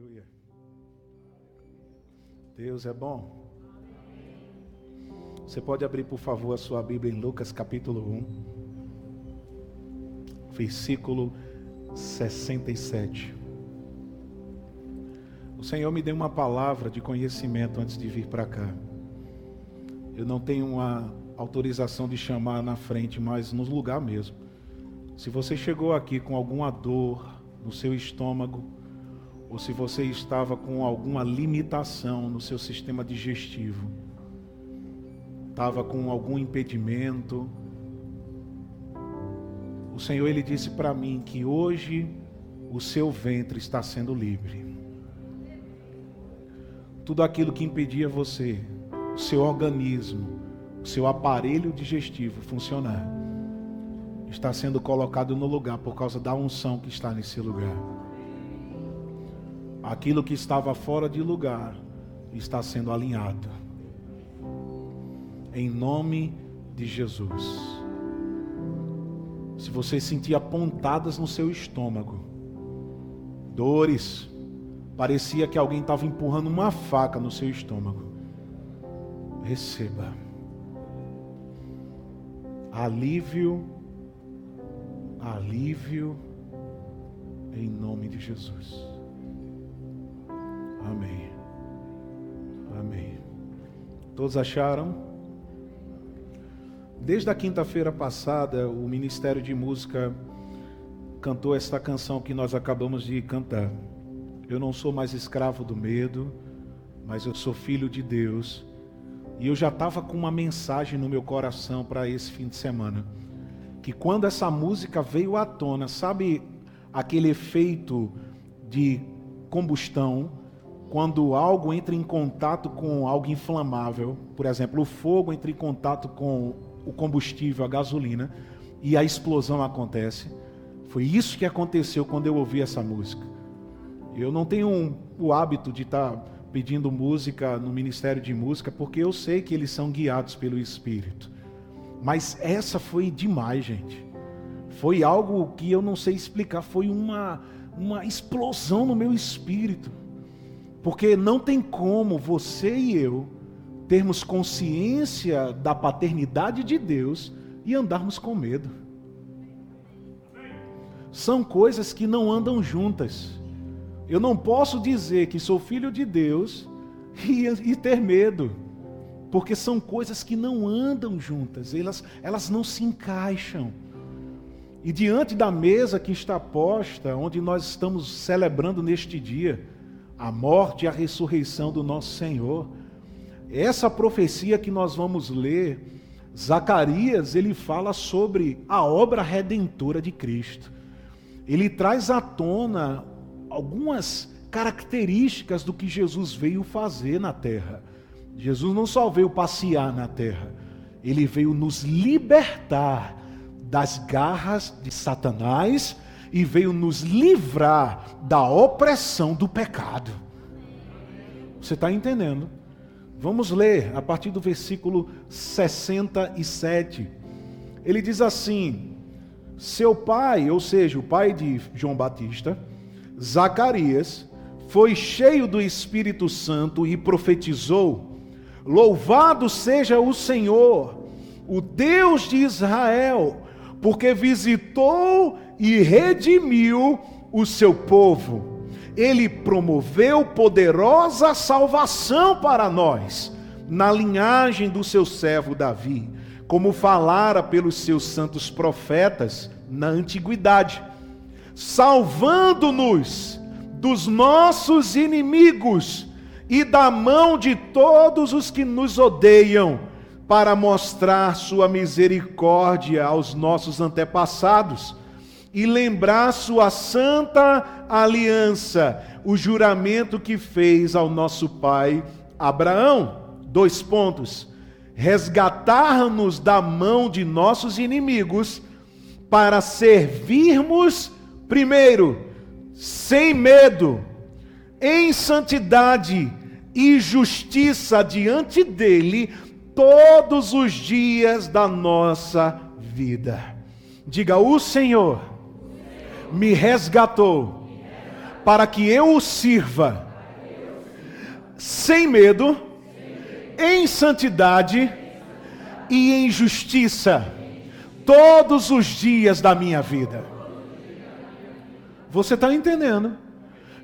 Aleluia. Deus é bom. Você pode abrir, por favor, a sua Bíblia em Lucas capítulo 1, versículo 67. O Senhor me deu uma palavra de conhecimento antes de vir para cá. Eu não tenho uma autorização de chamar na frente, mas no lugar mesmo. Se você chegou aqui com alguma dor no seu estômago, ou se você estava com alguma limitação no seu sistema digestivo, estava com algum impedimento, o Senhor ele disse para mim que hoje o seu ventre está sendo livre. Tudo aquilo que impedia você, o seu organismo, o seu aparelho digestivo funcionar, está sendo colocado no lugar por causa da unção que está nesse lugar. Aquilo que estava fora de lugar está sendo alinhado. Em nome de Jesus. Se você sentia pontadas no seu estômago, dores, parecia que alguém estava empurrando uma faca no seu estômago, receba alívio, alívio, em nome de Jesus. Amém. Amém. Todos acharam? Desde a quinta-feira passada, o Ministério de Música cantou esta canção que nós acabamos de cantar. Eu não sou mais escravo do medo, mas eu sou filho de Deus. E eu já estava com uma mensagem no meu coração para esse fim de semana. Que quando essa música veio à tona, sabe aquele efeito de combustão? Quando algo entra em contato com algo inflamável, por exemplo, o fogo entra em contato com o combustível, a gasolina, e a explosão acontece. Foi isso que aconteceu quando eu ouvi essa música. Eu não tenho um, o hábito de estar tá pedindo música no Ministério de Música, porque eu sei que eles são guiados pelo Espírito. Mas essa foi demais, gente. Foi algo que eu não sei explicar, foi uma, uma explosão no meu espírito. Porque não tem como você e eu termos consciência da paternidade de Deus e andarmos com medo. São coisas que não andam juntas. Eu não posso dizer que sou filho de Deus e, e ter medo, porque são coisas que não andam juntas, elas, elas não se encaixam. E diante da mesa que está posta, onde nós estamos celebrando neste dia, a morte e a ressurreição do nosso Senhor. Essa profecia que nós vamos ler, Zacarias, ele fala sobre a obra redentora de Cristo. Ele traz à tona algumas características do que Jesus veio fazer na terra. Jesus não só veio passear na terra, ele veio nos libertar das garras de Satanás e veio nos livrar da opressão do pecado. Você está entendendo? Vamos ler a partir do versículo 67. Ele diz assim: Seu pai, ou seja, o pai de João Batista, Zacarias, foi cheio do Espírito Santo e profetizou: Louvado seja o Senhor, o Deus de Israel, porque visitou e redimiu o seu povo. Ele promoveu poderosa salvação para nós, na linhagem do seu servo Davi, como falara pelos seus santos profetas na antiguidade, salvando-nos dos nossos inimigos e da mão de todos os que nos odeiam, para mostrar sua misericórdia aos nossos antepassados e lembrar sua santa aliança, o juramento que fez ao nosso pai Abraão. Dois pontos. Resgatar-nos da mão de nossos inimigos para servirmos, primeiro, sem medo, em santidade e justiça diante dele todos os dias da nossa vida. Diga: O Senhor me resgatou para que eu o sirva sem medo, em santidade e em justiça todos os dias da minha vida. Você está entendendo?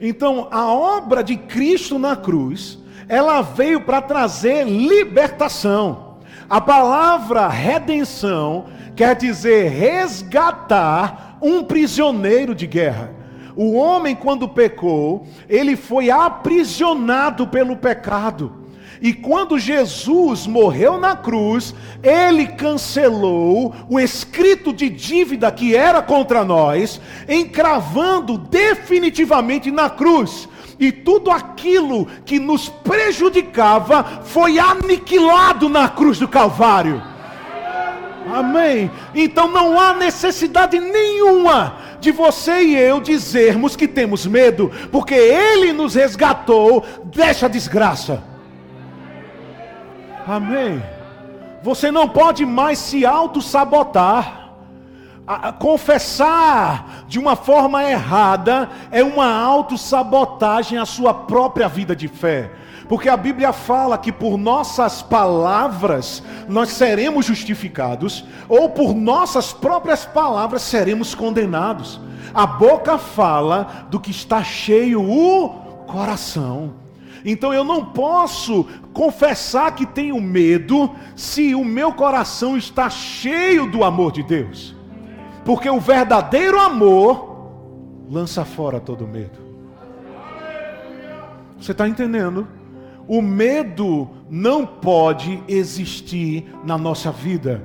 Então, a obra de Cristo na cruz, ela veio para trazer libertação. A palavra redenção quer dizer resgatar um prisioneiro de guerra. O homem, quando pecou, ele foi aprisionado pelo pecado. E quando Jesus morreu na cruz, ele cancelou o escrito de dívida que era contra nós, encravando definitivamente na cruz. E tudo aquilo que nos prejudicava foi aniquilado na cruz do Calvário. Amém. Então não há necessidade nenhuma de você e eu dizermos que temos medo, porque Ele nos resgatou dessa desgraça. Amém. Você não pode mais se auto-sabotar. Confessar de uma forma errada é uma autossabotagem à sua própria vida de fé. Porque a Bíblia fala que por nossas palavras nós seremos justificados, ou por nossas próprias palavras seremos condenados. A boca fala do que está cheio o coração. Então eu não posso confessar que tenho medo se o meu coração está cheio do amor de Deus. Porque o verdadeiro amor lança fora todo medo. Você está entendendo? O medo não pode existir na nossa vida.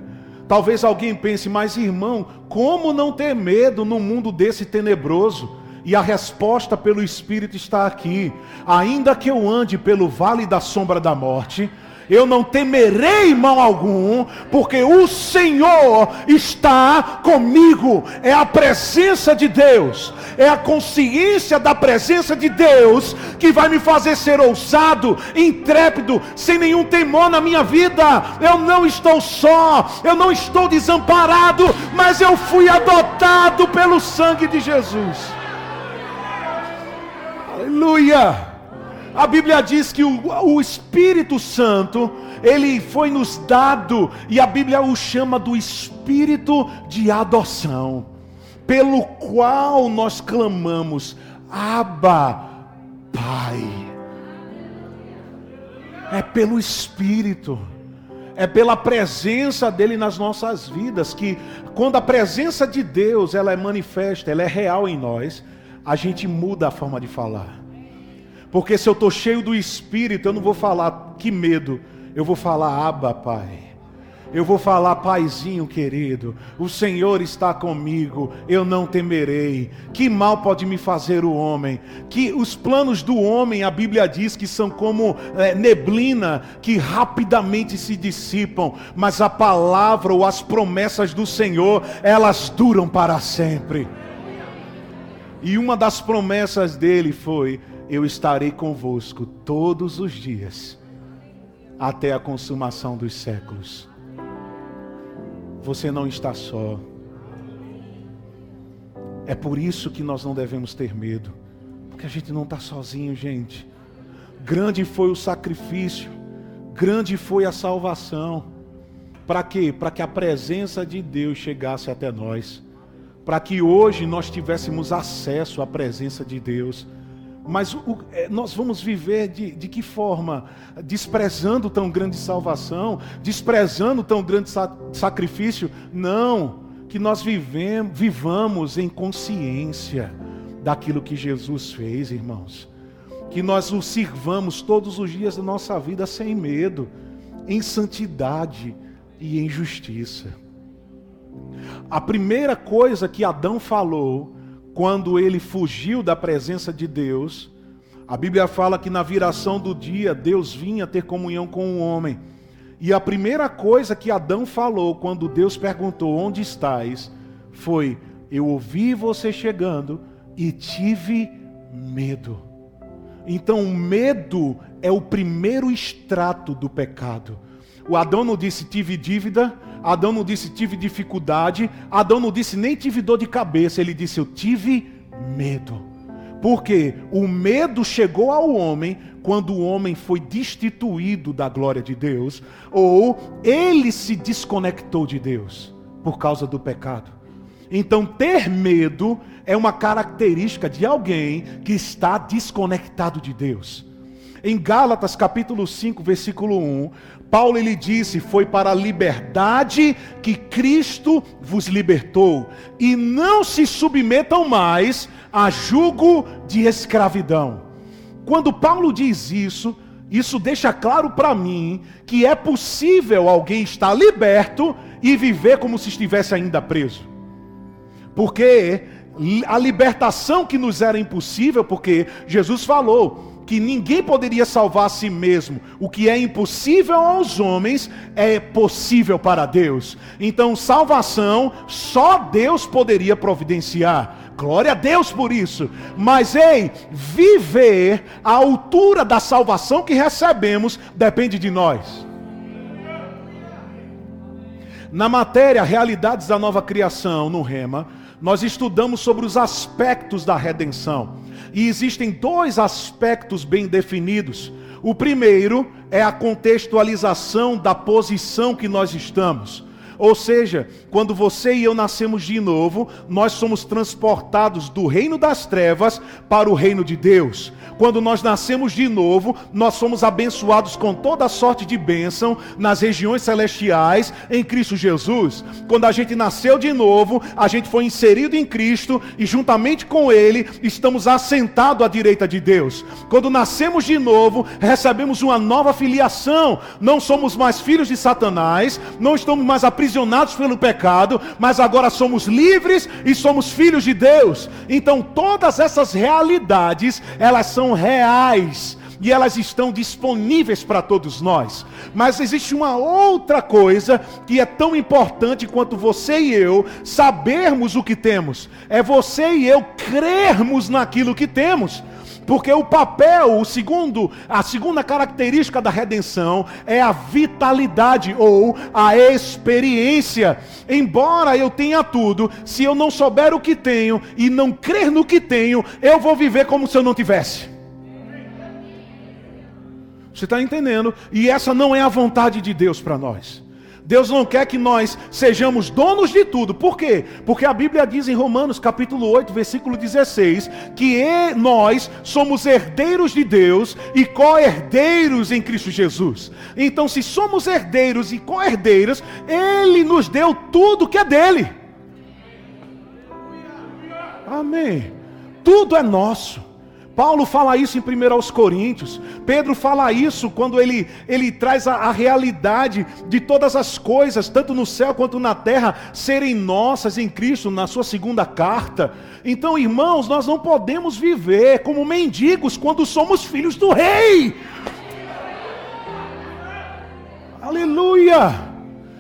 Talvez alguém pense, mas irmão, como não ter medo num mundo desse tenebroso? E a resposta pelo Espírito está aqui. Ainda que eu ande pelo vale da sombra da morte, eu não temerei mal algum, porque o Senhor está comigo. É a presença de Deus, é a consciência da presença de Deus que vai me fazer ser ousado, intrépido, sem nenhum temor na minha vida. Eu não estou só, eu não estou desamparado, mas eu fui adotado pelo sangue de Jesus. Aleluia! A Bíblia diz que o, o, Espírito Santo, ele foi nos dado, e a Bíblia o chama do Espírito de adoção, pelo qual nós clamamos, Abba, Pai. É pelo Espírito, é pela presença dele nas nossas vidas, que quando a presença de Deus ela é manifesta, ela é real em nós, a gente muda a forma de falar. Porque se eu estou cheio do Espírito, eu não vou falar que medo, eu vou falar Abba, Pai. Eu vou falar, Paizinho querido, o Senhor está comigo, eu não temerei. Que mal pode me fazer o homem? Que os planos do homem, a Bíblia diz que são como é, neblina que rapidamente se dissipam, mas a palavra ou as promessas do Senhor, elas duram para sempre. E uma das promessas dele foi: Eu estarei convosco todos os dias, até a consumação dos séculos. Você não está só. É por isso que nós não devemos ter medo, porque a gente não está sozinho, gente. Grande foi o sacrifício, grande foi a salvação. Para quê? Para que a presença de Deus chegasse até nós para que hoje nós tivéssemos acesso à presença de Deus. Mas o, é, nós vamos viver de, de que forma? Desprezando tão grande salvação, desprezando tão grande sa sacrifício? Não, que nós vivemos, vivamos em consciência daquilo que Jesus fez, irmãos. Que nós o sirvamos todos os dias da nossa vida sem medo, em santidade e em justiça. A primeira coisa que Adão falou quando ele fugiu da presença de Deus, a Bíblia fala que na viração do dia Deus vinha ter comunhão com o homem. E a primeira coisa que Adão falou quando Deus perguntou: Onde estás? foi: Eu ouvi você chegando e tive medo. Então, o medo é o primeiro extrato do pecado. O Adão não disse tive dívida, Adão não disse tive dificuldade, Adão não disse nem tive dor de cabeça, ele disse eu tive medo. Porque o medo chegou ao homem quando o homem foi destituído da glória de Deus, ou ele se desconectou de Deus por causa do pecado. Então, ter medo é uma característica de alguém que está desconectado de Deus. Em Gálatas capítulo 5, versículo 1, Paulo ele disse: "Foi para a liberdade que Cristo vos libertou, e não se submetam mais a jugo de escravidão." Quando Paulo diz isso, isso deixa claro para mim que é possível alguém estar liberto e viver como se estivesse ainda preso. Porque a libertação que nos era impossível, porque Jesus falou que ninguém poderia salvar a si mesmo. O que é impossível aos homens é possível para Deus. Então, salvação só Deus poderia providenciar. Glória a Deus por isso. Mas ei, viver à altura da salvação que recebemos depende de nós. Na matéria Realidades da Nova Criação, no Rema, nós estudamos sobre os aspectos da redenção. E existem dois aspectos bem definidos. O primeiro é a contextualização da posição que nós estamos. Ou seja, quando você e eu nascemos de novo, nós somos transportados do reino das trevas para o reino de Deus. Quando nós nascemos de novo, nós somos abençoados com toda sorte de bênção nas regiões celestiais em Cristo Jesus. Quando a gente nasceu de novo, a gente foi inserido em Cristo e juntamente com Ele estamos assentados à direita de Deus. Quando nascemos de novo, recebemos uma nova filiação. Não somos mais filhos de Satanás, não estamos mais aprisionados pelo pecado, mas agora somos livres e somos filhos de Deus. Então todas essas realidades, elas são reais e elas estão disponíveis para todos nós. Mas existe uma outra coisa que é tão importante quanto você e eu sabermos o que temos. É você e eu crermos naquilo que temos. Porque o papel, o segundo, a segunda característica da redenção é a vitalidade ou a experiência. Embora eu tenha tudo, se eu não souber o que tenho e não crer no que tenho, eu vou viver como se eu não tivesse. Você está entendendo? E essa não é a vontade de Deus para nós. Deus não quer que nós sejamos donos de tudo. Por quê? Porque a Bíblia diz em Romanos capítulo 8, versículo 16, que nós somos herdeiros de Deus e co-herdeiros em Cristo Jesus. Então, se somos herdeiros e co-herdeiros, Ele nos deu tudo que é dele. Amém. Tudo é nosso. Paulo fala isso em 1 aos Coríntios. Pedro fala isso quando ele, ele traz a, a, realidade de todas as coisas, tanto no céu quanto na terra, serem nossas em Cristo, na sua segunda carta. Então, irmãos, nós não podemos viver como mendigos quando somos filhos do rei. Aleluia!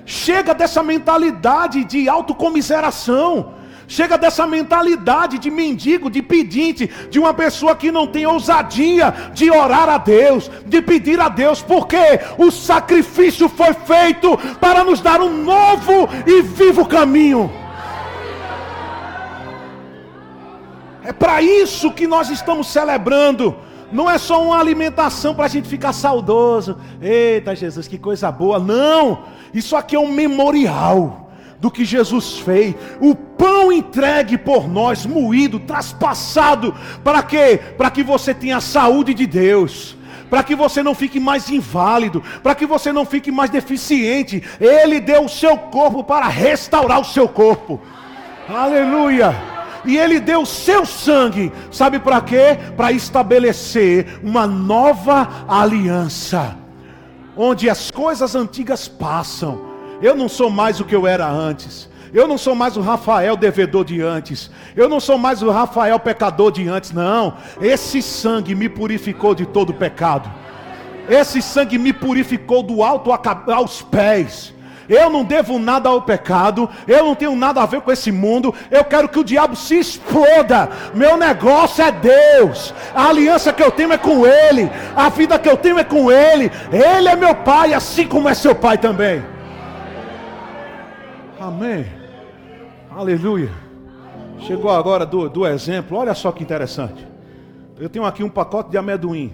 Chega dessa mentalidade de autocomiseração. Chega dessa mentalidade de mendigo, de pedinte, de uma pessoa que não tem ousadia de orar a Deus, de pedir a Deus, porque o sacrifício foi feito para nos dar um novo e vivo caminho. É para isso que nós estamos celebrando. Não é só uma alimentação para a gente ficar saudoso. Eita Jesus, que coisa boa. Não! Isso aqui é um memorial do que Jesus fez, o pão entregue por nós, moído, traspassado, para quê? Para que você tenha a saúde de Deus para que você não fique mais inválido, para que você não fique mais deficiente. Ele deu o seu corpo para restaurar o seu corpo. Aleluia! E ele deu o seu sangue, sabe para quê? Para estabelecer uma nova aliança, onde as coisas antigas passam eu não sou mais o que eu era antes. Eu não sou mais o Rafael devedor de antes. Eu não sou mais o Rafael pecador de antes. Não. Esse sangue me purificou de todo pecado. Esse sangue me purificou do alto aos pés. Eu não devo nada ao pecado, eu não tenho nada a ver com esse mundo. Eu quero que o diabo se exploda. Meu negócio é Deus. A aliança que eu tenho é com Ele. A vida que eu tenho é com Ele. Ele é meu pai, assim como é seu pai também. Amém. Aleluia. Chegou agora do, do exemplo. Olha só que interessante. Eu tenho aqui um pacote de amendoim.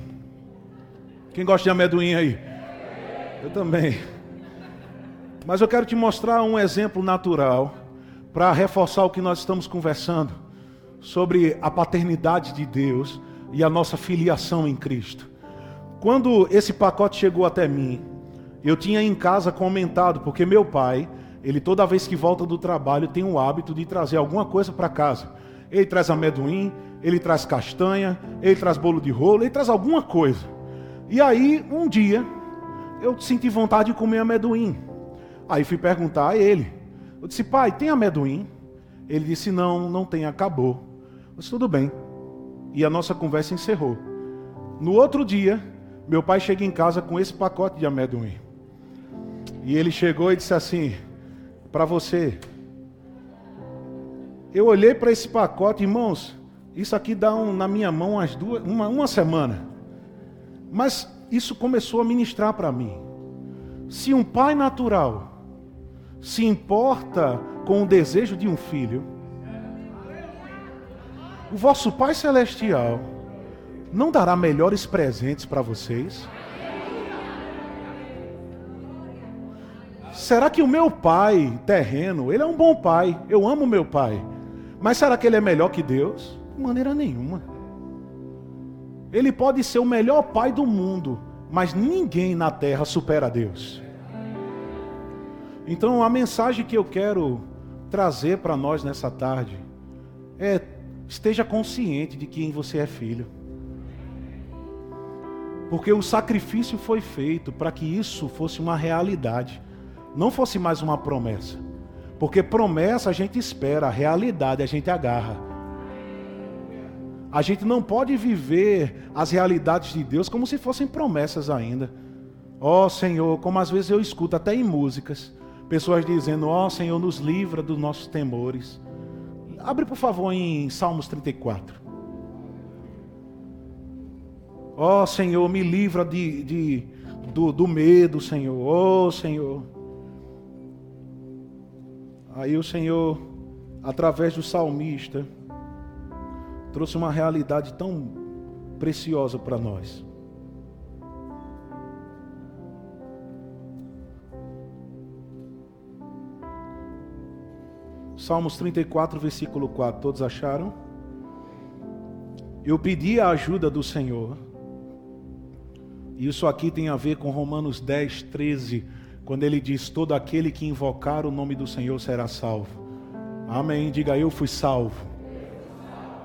Quem gosta de amendoim aí? Eu também. Mas eu quero te mostrar um exemplo natural para reforçar o que nós estamos conversando sobre a paternidade de Deus e a nossa filiação em Cristo. Quando esse pacote chegou até mim, eu tinha em casa comentado, porque meu pai, ele toda vez que volta do trabalho tem o hábito de trazer alguma coisa para casa. Ele traz amendoim, ele traz castanha, ele traz bolo de rolo, ele traz alguma coisa. E aí, um dia, eu senti vontade de comer amendoim. Aí fui perguntar a ele. Eu disse, pai, tem amendoim? Ele disse, não, não tem, acabou. Eu disse, tudo bem. E a nossa conversa encerrou. No outro dia, meu pai chega em casa com esse pacote de amendoim. E ele chegou e disse assim: Para você. Eu olhei para esse pacote, irmãos. Isso aqui dá um, na minha mão umas duas, uma, uma semana. Mas isso começou a ministrar para mim. Se um pai natural se importa com o desejo de um filho, o vosso Pai Celestial não dará melhores presentes para vocês? Será que o meu pai terreno, ele é um bom pai, eu amo meu pai, mas será que ele é melhor que Deus? De maneira nenhuma. Ele pode ser o melhor pai do mundo, mas ninguém na terra supera Deus. Então a mensagem que eu quero trazer para nós nessa tarde é esteja consciente de quem você é filho. Porque o sacrifício foi feito para que isso fosse uma realidade, não fosse mais uma promessa. Porque promessa a gente espera, a realidade a gente agarra. A gente não pode viver as realidades de Deus como se fossem promessas ainda. Ó oh, Senhor, como às vezes eu escuto até em músicas, pessoas dizendo: Ó oh, Senhor, nos livra dos nossos temores. Abre por favor em Salmos 34. Ó oh, Senhor, me livra de, de do, do, medo, Senhor. Ó oh, Senhor. Aí o Senhor, através do salmista, trouxe uma realidade tão preciosa para nós. Salmos 34, versículo 4. Todos acharam? Eu pedi a ajuda do Senhor isso aqui tem a ver com Romanos 10, 13, quando ele diz: Todo aquele que invocar o nome do Senhor será salvo. Amém. Diga eu fui salvo.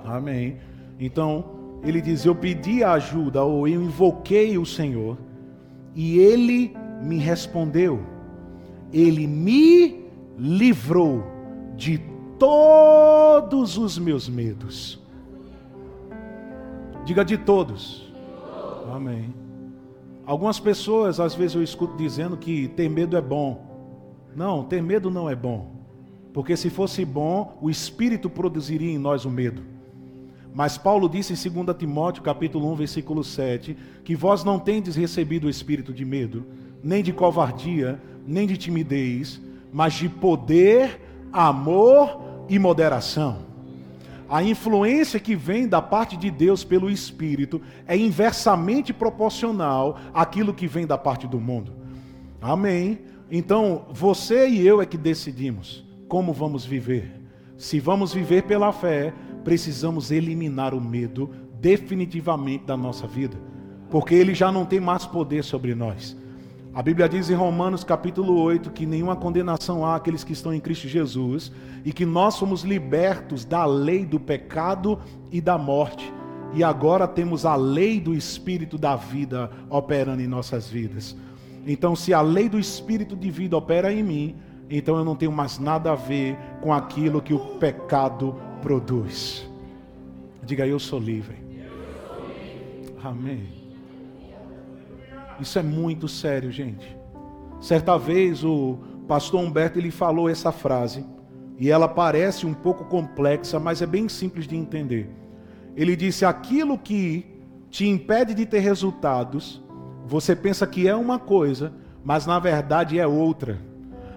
Amém. Então, ele diz: Eu pedi ajuda, ou eu invoquei o Senhor, e ele me respondeu. Ele me livrou de todos os meus medos. Diga de todos. Amém. Algumas pessoas, às vezes eu escuto dizendo que ter medo é bom. Não, ter medo não é bom. Porque se fosse bom, o Espírito produziria em nós o medo. Mas Paulo disse em 2 Timóteo, capítulo 1, versículo 7, que vós não tendes recebido o espírito de medo, nem de covardia, nem de timidez, mas de poder, amor e moderação. A influência que vem da parte de Deus pelo Espírito é inversamente proporcional àquilo que vem da parte do mundo. Amém. Então, você e eu é que decidimos como vamos viver. Se vamos viver pela fé, precisamos eliminar o medo definitivamente da nossa vida, porque ele já não tem mais poder sobre nós. A Bíblia diz em Romanos capítulo 8 que nenhuma condenação há àqueles que estão em Cristo Jesus e que nós somos libertos da lei do pecado e da morte. E agora temos a lei do espírito da vida operando em nossas vidas. Então, se a lei do espírito de vida opera em mim, então eu não tenho mais nada a ver com aquilo que o pecado produz. Diga, eu sou livre. Amém. Isso é muito sério, gente. Certa vez o pastor Humberto ele falou essa frase e ela parece um pouco complexa, mas é bem simples de entender. Ele disse: aquilo que te impede de ter resultados, você pensa que é uma coisa, mas na verdade é outra.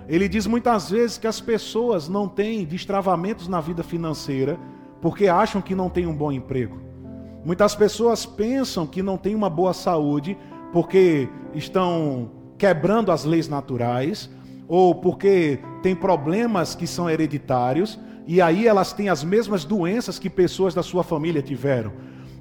Ele diz muitas vezes que as pessoas não têm destravamentos na vida financeira porque acham que não tem um bom emprego. Muitas pessoas pensam que não têm uma boa saúde porque estão quebrando as leis naturais ou porque têm problemas que são hereditários e aí elas têm as mesmas doenças que pessoas da sua família tiveram.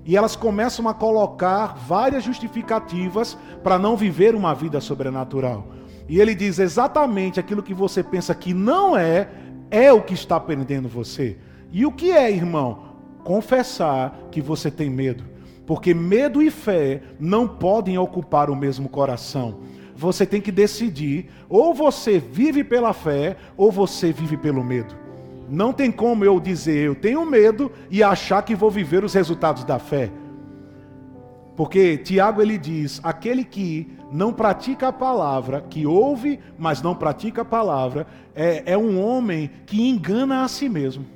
E elas começam a colocar várias justificativas para não viver uma vida sobrenatural. E ele diz exatamente aquilo que você pensa que não é, é o que está prendendo você. E o que é, irmão? confessar que você tem medo. Porque medo e fé não podem ocupar o mesmo coração. Você tem que decidir: ou você vive pela fé, ou você vive pelo medo. Não tem como eu dizer eu tenho medo e achar que vou viver os resultados da fé. Porque Tiago ele diz: aquele que não pratica a palavra, que ouve, mas não pratica a palavra, é, é um homem que engana a si mesmo.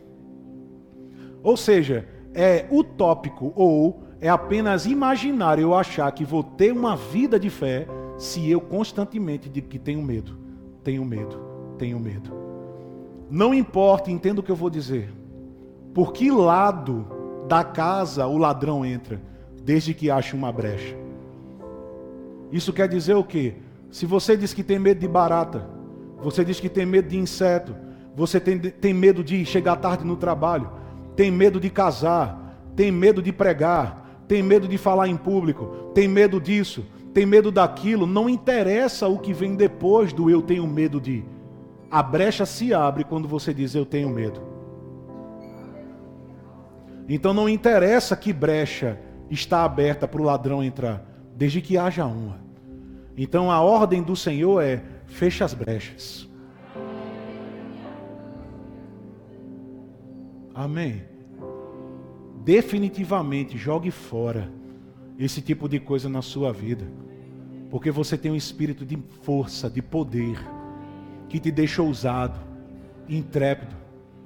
Ou seja, é utópico ou é apenas imaginário eu achar que vou ter uma vida de fé se eu constantemente digo que tenho medo, tenho medo, tenho medo. Não importa, entenda o que eu vou dizer. Por que lado da casa o ladrão entra, desde que ache uma brecha? Isso quer dizer o quê? Se você diz que tem medo de barata, você diz que tem medo de inseto, você tem, tem medo de chegar tarde no trabalho, tem medo de casar, tem medo de pregar, tem medo de falar em público, tem medo disso, tem medo daquilo, não interessa o que vem depois do eu tenho medo de. A brecha se abre quando você diz eu tenho medo. Então não interessa que brecha está aberta para o ladrão entrar, desde que haja uma. Então a ordem do Senhor é: fecha as brechas. Amém. Definitivamente jogue fora esse tipo de coisa na sua vida. Porque você tem um espírito de força, de poder, que te deixa ousado, intrépido.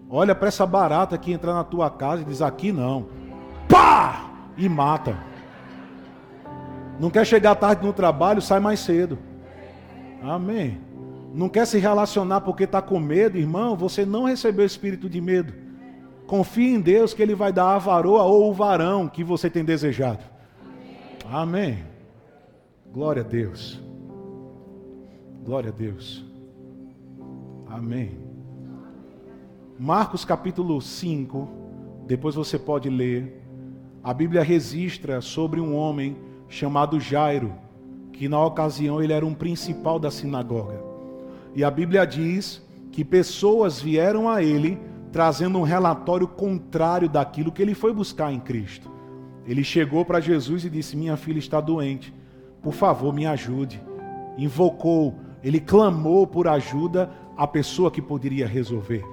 Olha para essa barata que entra na tua casa e diz: aqui não. Pá! E mata. Não quer chegar tarde no trabalho, sai mais cedo. Amém. Não quer se relacionar porque está com medo, irmão? Você não recebeu espírito de medo. Confie em Deus que Ele vai dar a varoa ou o varão que você tem desejado. Amém. Glória a Deus. Glória a Deus. Amém. Marcos capítulo 5, depois você pode ler. A Bíblia registra sobre um homem chamado Jairo, que na ocasião ele era um principal da sinagoga. E a Bíblia diz que pessoas vieram a ele trazendo um relatório contrário daquilo que ele foi buscar em Cristo. Ele chegou para Jesus e disse: Minha filha está doente, por favor, me ajude. Invocou, ele clamou por ajuda à pessoa que poderia resolver.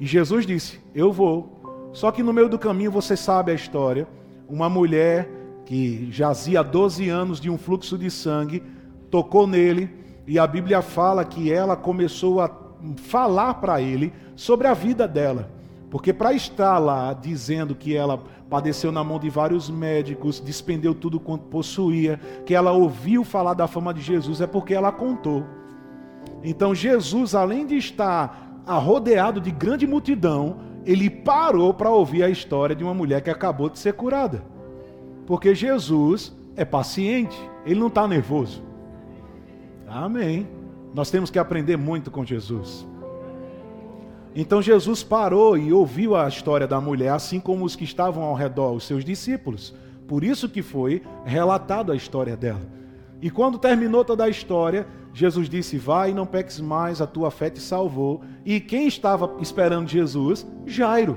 E Jesus disse: Eu vou. Só que no meio do caminho você sabe a história. Uma mulher que jazia 12 anos de um fluxo de sangue tocou nele e a Bíblia fala que ela começou a falar para ele sobre a vida dela. Porque para estar lá dizendo que ela padeceu na mão de vários médicos, despendeu tudo quanto possuía, que ela ouviu falar da fama de Jesus, é porque ela contou. Então Jesus, além de estar arrodeado de grande multidão, ele parou para ouvir a história de uma mulher que acabou de ser curada. Porque Jesus é paciente, ele não está nervoso. Amém. Nós temos que aprender muito com Jesus. Então Jesus parou e ouviu a história da mulher, assim como os que estavam ao redor, os seus discípulos. Por isso que foi relatado a história dela. E quando terminou toda a história, Jesus disse: Vai não peques mais, a tua fé te salvou. E quem estava esperando Jesus? Jairo.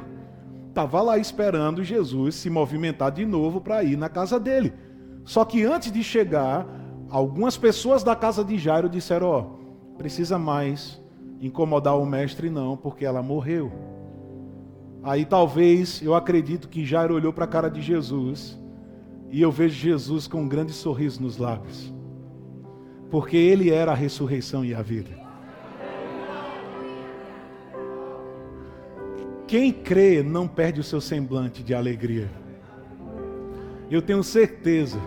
Estava lá esperando Jesus se movimentar de novo para ir na casa dele. Só que antes de chegar, algumas pessoas da casa de Jairo disseram: Ó, oh, precisa mais incomodar o mestre, não, porque ela morreu. Aí talvez eu acredito que Jairo olhou para a cara de Jesus e eu vejo Jesus com um grande sorriso nos lábios, porque ele era a ressurreição e a vida. Quem crê não perde o seu semblante de alegria. Eu tenho certeza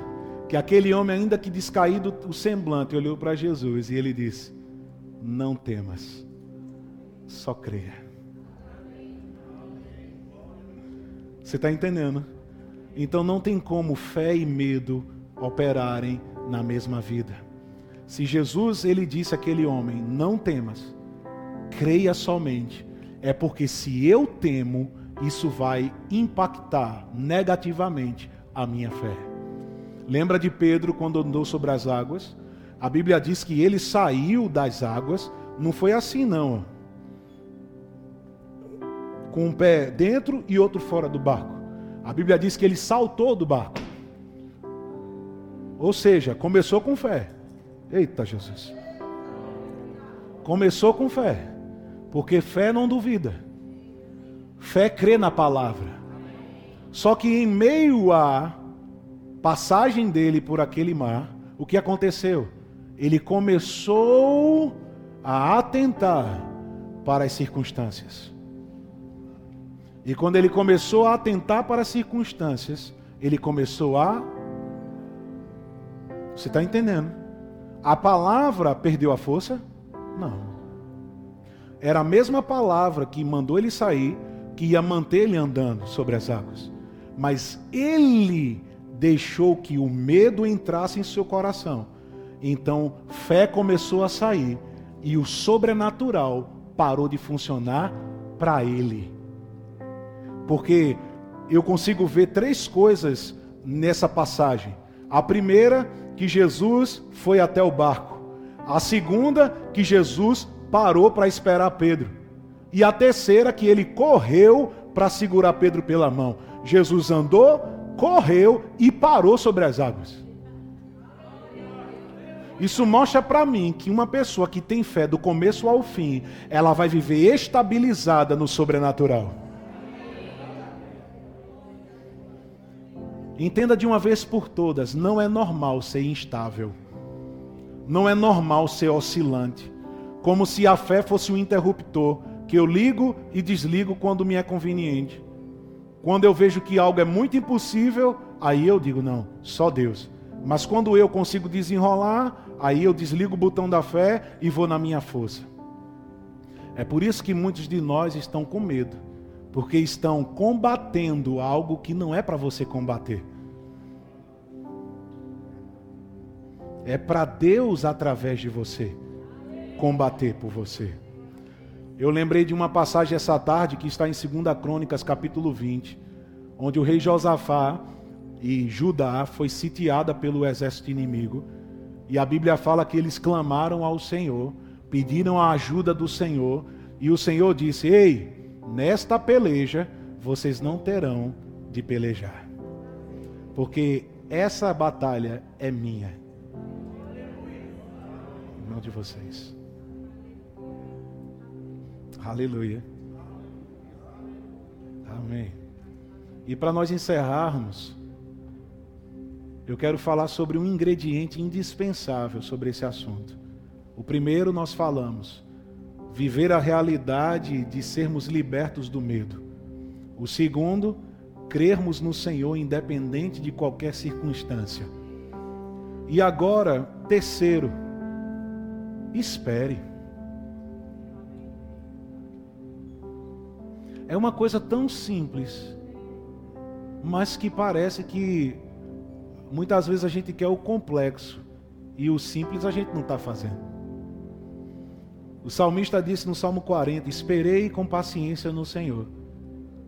que aquele homem, ainda que descaído o semblante, olhou para Jesus e ele disse: não temas, só creia. Você está entendendo? Então não tem como fé e medo operarem na mesma vida. Se Jesus ele disse àquele homem: "Não temas, creia somente", é porque se eu temo, isso vai impactar negativamente a minha fé. Lembra de Pedro quando andou sobre as águas? A Bíblia diz que ele saiu das águas, não foi assim não. Com um pé dentro e outro fora do barco. A Bíblia diz que ele saltou do barco. Ou seja, começou com fé. Eita Jesus. Começou com fé. Porque fé não duvida. Fé crê na palavra. Só que em meio à passagem dele por aquele mar, o que aconteceu? Ele começou a atentar para as circunstâncias. E quando ele começou a atentar para as circunstâncias, ele começou a. Você está entendendo? A palavra perdeu a força? Não. Era a mesma palavra que mandou ele sair, que ia manter ele andando sobre as águas. Mas ele deixou que o medo entrasse em seu coração. Então, fé começou a sair e o sobrenatural parou de funcionar para ele. Porque eu consigo ver três coisas nessa passagem. A primeira, que Jesus foi até o barco. A segunda, que Jesus parou para esperar Pedro. E a terceira, que ele correu para segurar Pedro pela mão. Jesus andou, correu e parou sobre as águas. Isso mostra para mim que uma pessoa que tem fé do começo ao fim, ela vai viver estabilizada no sobrenatural. Entenda de uma vez por todas: não é normal ser instável. Não é normal ser oscilante. Como se a fé fosse um interruptor que eu ligo e desligo quando me é conveniente. Quando eu vejo que algo é muito impossível, aí eu digo: não, só Deus. Mas quando eu consigo desenrolar, aí eu desligo o botão da fé e vou na minha força. É por isso que muitos de nós estão com medo, porque estão combatendo algo que não é para você combater. É para Deus, através de você, combater por você. Eu lembrei de uma passagem essa tarde que está em 2 Crônicas, capítulo 20, onde o rei Josafá e Judá foi sitiada pelo exército inimigo. E a Bíblia fala que eles clamaram ao Senhor, pediram a ajuda do Senhor, e o Senhor disse: Ei, nesta peleja vocês não terão de pelejar, porque essa batalha é minha não de vocês. Aleluia. Amém. E para nós encerrarmos, eu quero falar sobre um ingrediente indispensável sobre esse assunto. O primeiro nós falamos, viver a realidade de sermos libertos do medo. O segundo, crermos no Senhor independente de qualquer circunstância. E agora, terceiro, Espere. É uma coisa tão simples, mas que parece que muitas vezes a gente quer o complexo e o simples a gente não está fazendo. O salmista disse no Salmo 40: Esperei com paciência no Senhor.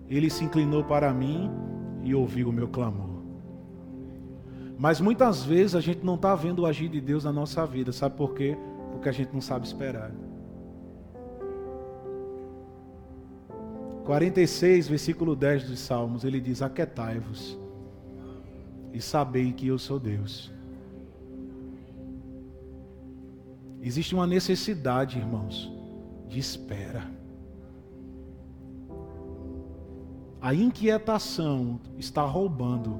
Ele se inclinou para mim e ouviu o meu clamor. Mas muitas vezes a gente não está vendo o agir de Deus na nossa vida, sabe por quê? porque a gente não sabe esperar. 46, versículo 10 dos Salmos, ele diz: Aquetai-vos e sabei que eu sou Deus. Existe uma necessidade, irmãos, de espera. A inquietação está roubando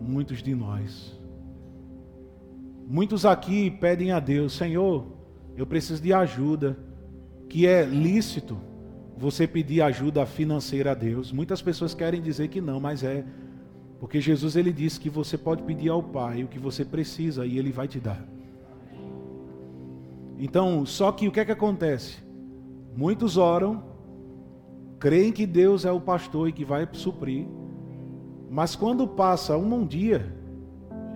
muitos de nós. Muitos aqui pedem a Deus, Senhor, eu preciso de ajuda, que é lícito você pedir ajuda financeira a Deus. Muitas pessoas querem dizer que não, mas é. Porque Jesus ele disse que você pode pedir ao Pai o que você precisa e ele vai te dar. Então, só que o que é que acontece? Muitos oram, creem que Deus é o pastor e que vai suprir, Mas quando passa um, um dia,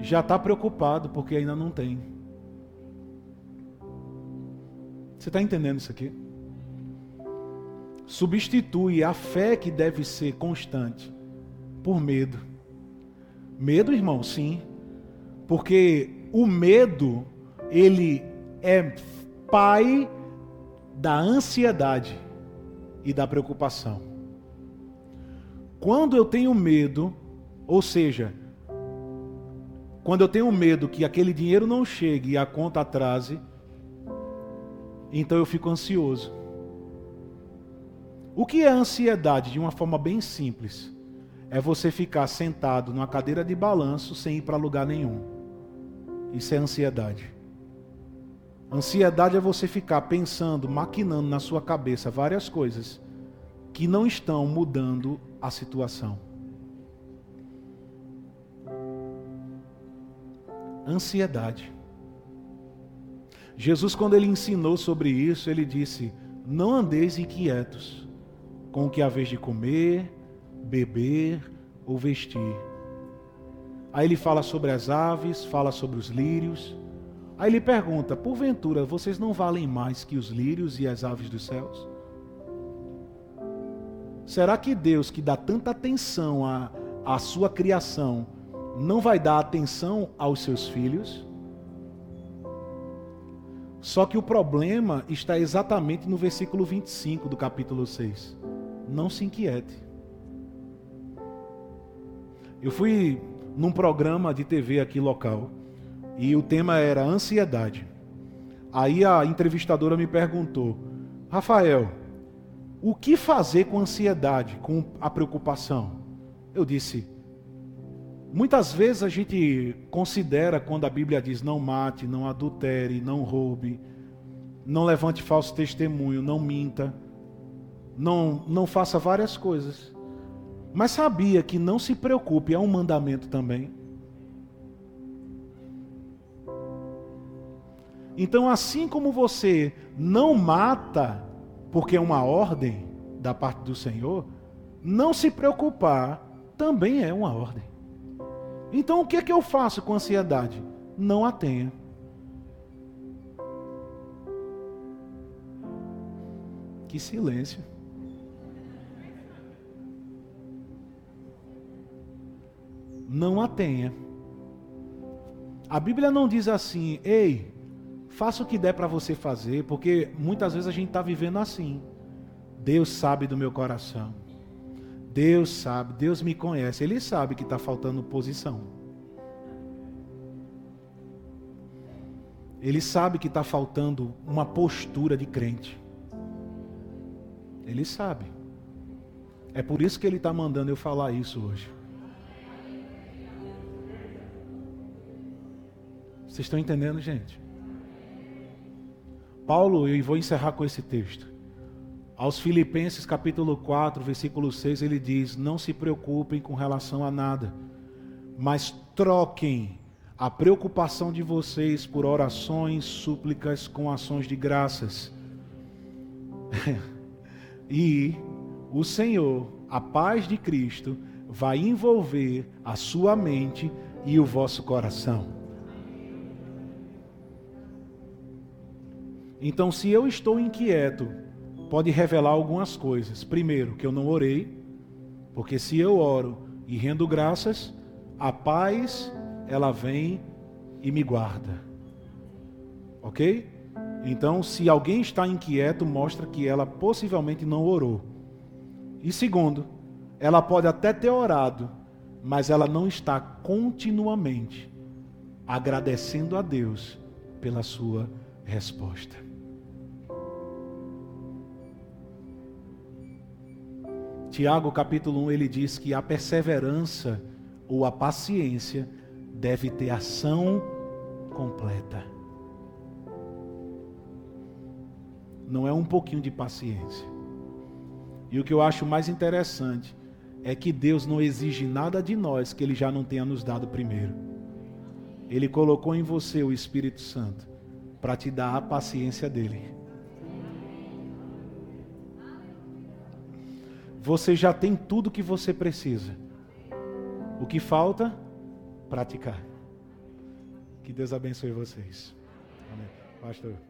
já está preocupado porque ainda não tem. Você está entendendo isso aqui? Substitui a fé que deve ser constante por medo. Medo, irmão, sim. Porque o medo, ele é pai da ansiedade e da preocupação. Quando eu tenho medo, ou seja, quando eu tenho medo que aquele dinheiro não chegue e a conta atrase, então eu fico ansioso. O que é ansiedade de uma forma bem simples? É você ficar sentado numa cadeira de balanço sem ir para lugar nenhum. Isso é ansiedade. Ansiedade é você ficar pensando, maquinando na sua cabeça várias coisas que não estão mudando a situação. Ansiedade. Jesus, quando ele ensinou sobre isso, ele disse: Não andeis inquietos com o que haveis de comer, beber ou vestir. Aí ele fala sobre as aves, fala sobre os lírios. Aí ele pergunta: Porventura, vocês não valem mais que os lírios e as aves dos céus? Será que Deus, que dá tanta atenção à, à sua criação, não vai dar atenção aos seus filhos? Só que o problema está exatamente no versículo 25 do capítulo 6. Não se inquiete. Eu fui num programa de TV aqui local e o tema era ansiedade. Aí a entrevistadora me perguntou: Rafael, o que fazer com a ansiedade, com a preocupação? Eu disse: muitas vezes a gente considera quando a Bíblia diz não mate, não adultere, não roube, não levante falso testemunho, não minta, não, não faça várias coisas. Mas sabia que não se preocupe é um mandamento também. Então, assim como você não mata, porque é uma ordem da parte do Senhor, não se preocupar também é uma ordem. Então, o que é que eu faço com ansiedade? Não a tenha. Que silêncio. Não a tenha. A Bíblia não diz assim, ei, Faça o que der para você fazer, porque muitas vezes a gente está vivendo assim. Deus sabe do meu coração. Deus sabe, Deus me conhece. Ele sabe que está faltando posição. Ele sabe que está faltando uma postura de crente. Ele sabe. É por isso que ele está mandando eu falar isso hoje. Vocês estão entendendo, gente? Paulo, e vou encerrar com esse texto. Aos Filipenses capítulo 4, versículo 6, ele diz: Não se preocupem com relação a nada, mas troquem a preocupação de vocês por orações, súplicas com ações de graças. e o Senhor, a paz de Cristo, vai envolver a sua mente e o vosso coração. Então, se eu estou inquieto, pode revelar algumas coisas. Primeiro, que eu não orei, porque se eu oro e rendo graças, a paz ela vem e me guarda. OK? Então, se alguém está inquieto, mostra que ela possivelmente não orou. E segundo, ela pode até ter orado, mas ela não está continuamente agradecendo a Deus pela sua resposta. Tiago capítulo 1 ele diz que a perseverança ou a paciência deve ter ação completa. Não é um pouquinho de paciência. E o que eu acho mais interessante é que Deus não exige nada de nós que Ele já não tenha nos dado primeiro. Ele colocou em você o Espírito Santo para te dar a paciência dele. Você já tem tudo que você precisa. O que falta? Praticar. Que Deus abençoe vocês. Amém. Pastor.